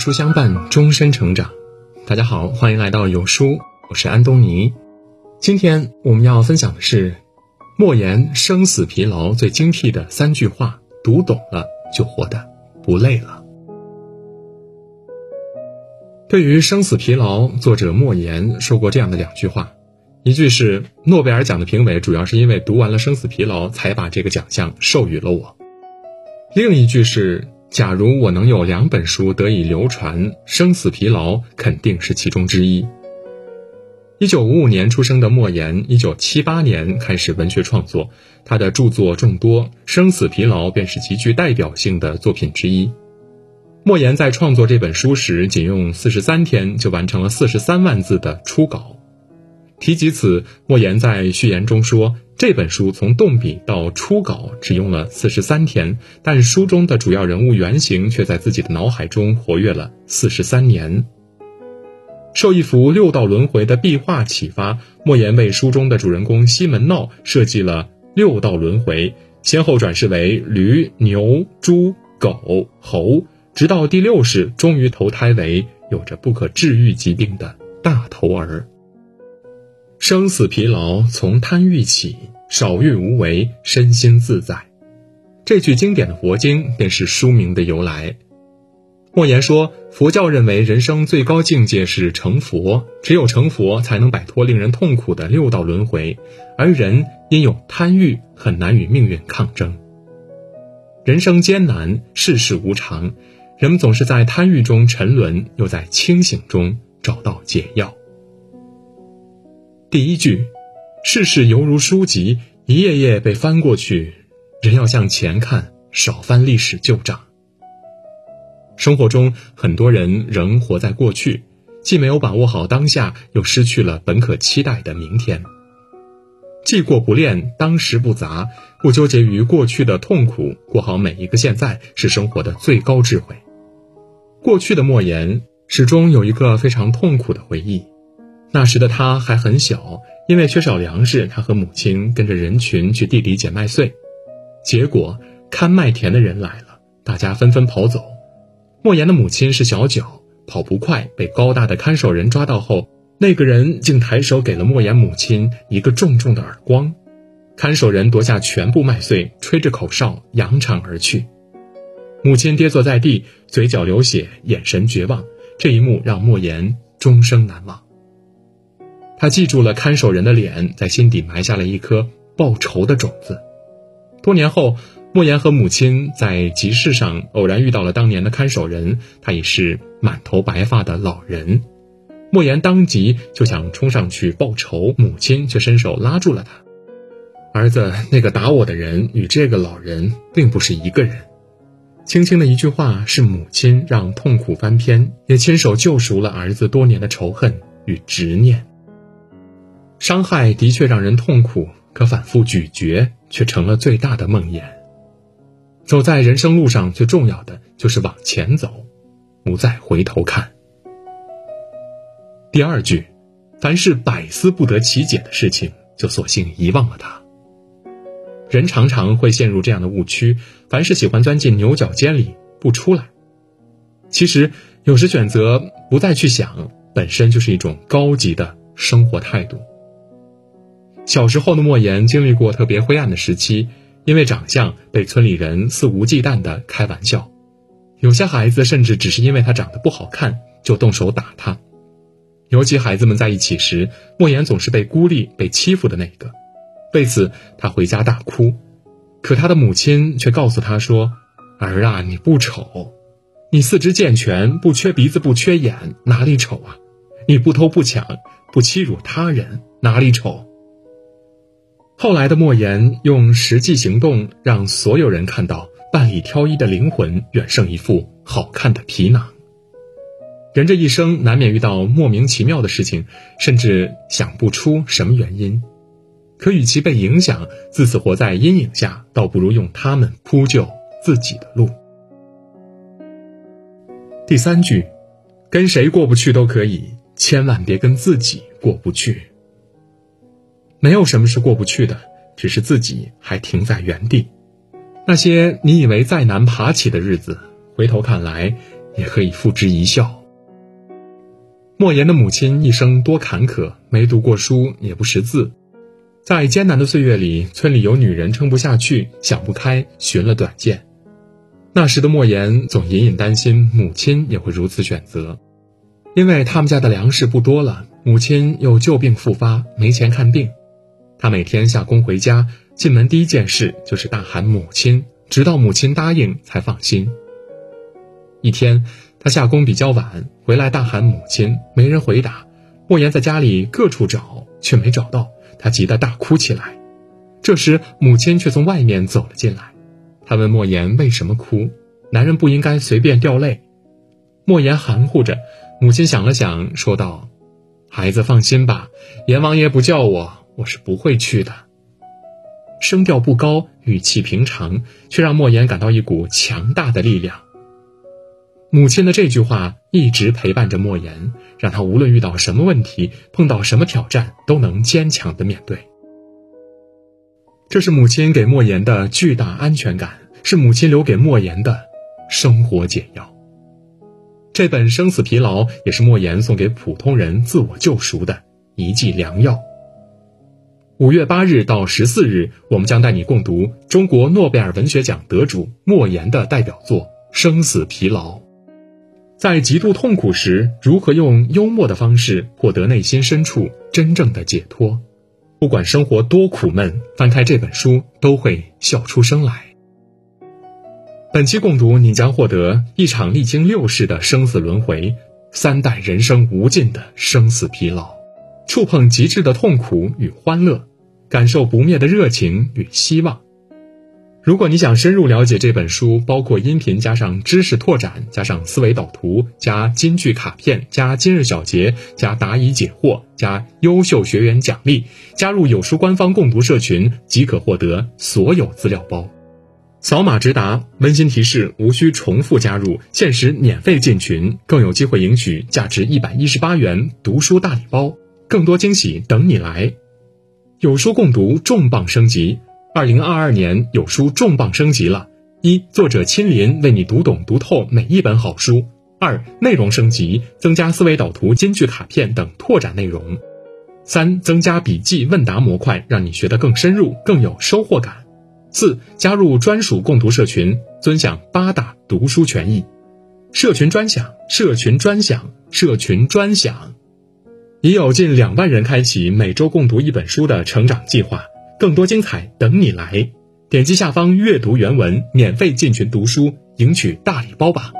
书相伴，终身成长。大家好，欢迎来到有书，我是安东尼。今天我们要分享的是莫言《生死疲劳》最精辟的三句话，读懂了就活得不累了。对于生死疲劳，作者莫言说过这样的两句话：一句是诺贝尔奖的评委主要是因为读完了《生死疲劳》才把这个奖项授予了我；另一句是。假如我能有两本书得以流传，《生死疲劳》肯定是其中之一。一九五五年出生的莫言，一九七八年开始文学创作，他的著作众多，《生死疲劳》便是极具代表性的作品之一。莫言在创作这本书时，仅用四十三天就完成了四十三万字的初稿。提及此，莫言在序言中说。这本书从动笔到初稿只用了四十三天，但书中的主要人物原型却在自己的脑海中活跃了四十三年。受一幅六道轮回的壁画启发，莫言为书中的主人公西门闹设计了六道轮回，先后转世为驴、牛、猪、狗、猴，直到第六世终于投胎为有着不可治愈疾病的大头儿。生死疲劳从贪欲起，少欲无为，身心自在。这句经典的佛经便是书名的由来。莫言说，佛教认为人生最高境界是成佛，只有成佛才能摆脱令人痛苦的六道轮回，而人因有贪欲，很难与命运抗争。人生艰难，世事无常，人们总是在贪欲中沉沦，又在清醒中找到解药。第一句，世事犹如书籍，一页页被翻过去，人要向前看，少翻历史旧账。生活中，很多人仍活在过去，既没有把握好当下，又失去了本可期待的明天。既过不恋，当时不杂，不纠结于过去的痛苦，过好每一个现在，是生活的最高智慧。过去的莫言，始终有一个非常痛苦的回忆。那时的他还很小，因为缺少粮食，他和母亲跟着人群去地里捡麦穗，结果看麦田的人来了，大家纷纷跑走。莫言的母亲是小脚，跑不快，被高大的看守人抓到后，那个人竟抬手给了莫言母亲一个重重的耳光，看守人夺下全部麦穗，吹着口哨扬长而去，母亲跌坐在地，嘴角流血，眼神绝望。这一幕让莫言终生难忘。他记住了看守人的脸，在心底埋下了一颗报仇的种子。多年后，莫言和母亲在集市上偶然遇到了当年的看守人，他已是满头白发的老人。莫言当即就想冲上去报仇，母亲却伸手拉住了他。儿子，那个打我的人与这个老人并不是一个人。轻轻的一句话，是母亲让痛苦翻篇，也亲手救赎了儿子多年的仇恨与执念。伤害的确让人痛苦，可反复咀嚼却成了最大的梦魇。走在人生路上，最重要的就是往前走，不再回头看。第二句，凡是百思不得其解的事情，就索性遗忘了它。人常常会陷入这样的误区：凡是喜欢钻进牛角尖里不出来。其实，有时选择不再去想，本身就是一种高级的生活态度。小时候的莫言经历过特别灰暗的时期，因为长相被村里人肆无忌惮的开玩笑，有些孩子甚至只是因为他长得不好看就动手打他。尤其孩子们在一起时，莫言总是被孤立、被欺负的那个，为此他回家大哭。可他的母亲却告诉他说：“儿啊，你不丑，你四肢健全，不缺鼻子，不缺眼，哪里丑啊？你不偷不抢，不欺辱他人，哪里丑？”后来的莫言用实际行动让所有人看到，万里挑一的灵魂远胜一副好看的皮囊。人这一生难免遇到莫名其妙的事情，甚至想不出什么原因。可与其被影响，自此活在阴影下，倒不如用他们铺就自己的路。第三句，跟谁过不去都可以，千万别跟自己过不去。没有什么是过不去的，只是自己还停在原地。那些你以为再难爬起的日子，回头看来，也可以付之一笑。莫言的母亲一生多坎坷，没读过书，也不识字，在艰难的岁月里，村里有女人撑不下去，想不开，寻了短见。那时的莫言总隐隐担心母亲也会如此选择，因为他们家的粮食不多了，母亲又旧病复发，没钱看病。他每天下工回家，进门第一件事就是大喊母亲，直到母亲答应才放心。一天，他下工比较晚，回来大喊母亲，没人回答。莫言在家里各处找，却没找到，他急得大哭起来。这时，母亲却从外面走了进来。他问莫言为什么哭，男人不应该随便掉泪。莫言含糊着，母亲想了想，说道：“孩子放心吧，阎王爷不叫我，我是不会去的。”声调不高，语气平常，却让莫言感到一股强大的力量。母亲的这句话一直陪伴着莫言，让他无论遇到什么问题，碰到什么挑战，都能坚强的面对。这是母亲给莫言的巨大安全感，是母亲留给莫言的生活解药。这本《生死疲劳》也是莫言送给普通人自我救赎的一剂良药。五月八日到十四日，我们将带你共读中国诺贝尔文学奖得主莫言的代表作《生死疲劳》。在极度痛苦时，如何用幽默的方式获得内心深处真正的解脱？不管生活多苦闷，翻开这本书都会笑出声来。本期共读，你将获得一场历经六世的生死轮回，三代人生无尽的生死疲劳，触碰极致的痛苦与欢乐，感受不灭的热情与希望。如果你想深入了解这本书，包括音频加上知识拓展，加上思维导图，加金句卡片，加今日小结，加答疑解惑，加优秀学员奖励，加入有书官方共读社群，即可获得所有资料包。扫码直达，温馨提示：无需重复加入，限时免费进群，更有机会赢取价值一百一十八元读书大礼包，更多惊喜等你来。有书共读重磅升级。二零二二年有书重磅升级了：一、作者亲临为你读懂读透每一本好书；二、内容升级，增加思维导图、金句卡片等拓展内容；三、增加笔记问答模块，让你学得更深入、更有收获感；四、加入专属共读社群，尊享八大读书权益。社群专享，社群专享，社群专享，已有近两万人开启每周共读一本书的成长计划。更多精彩等你来！点击下方阅读原文，免费进群读书，赢取大礼包吧。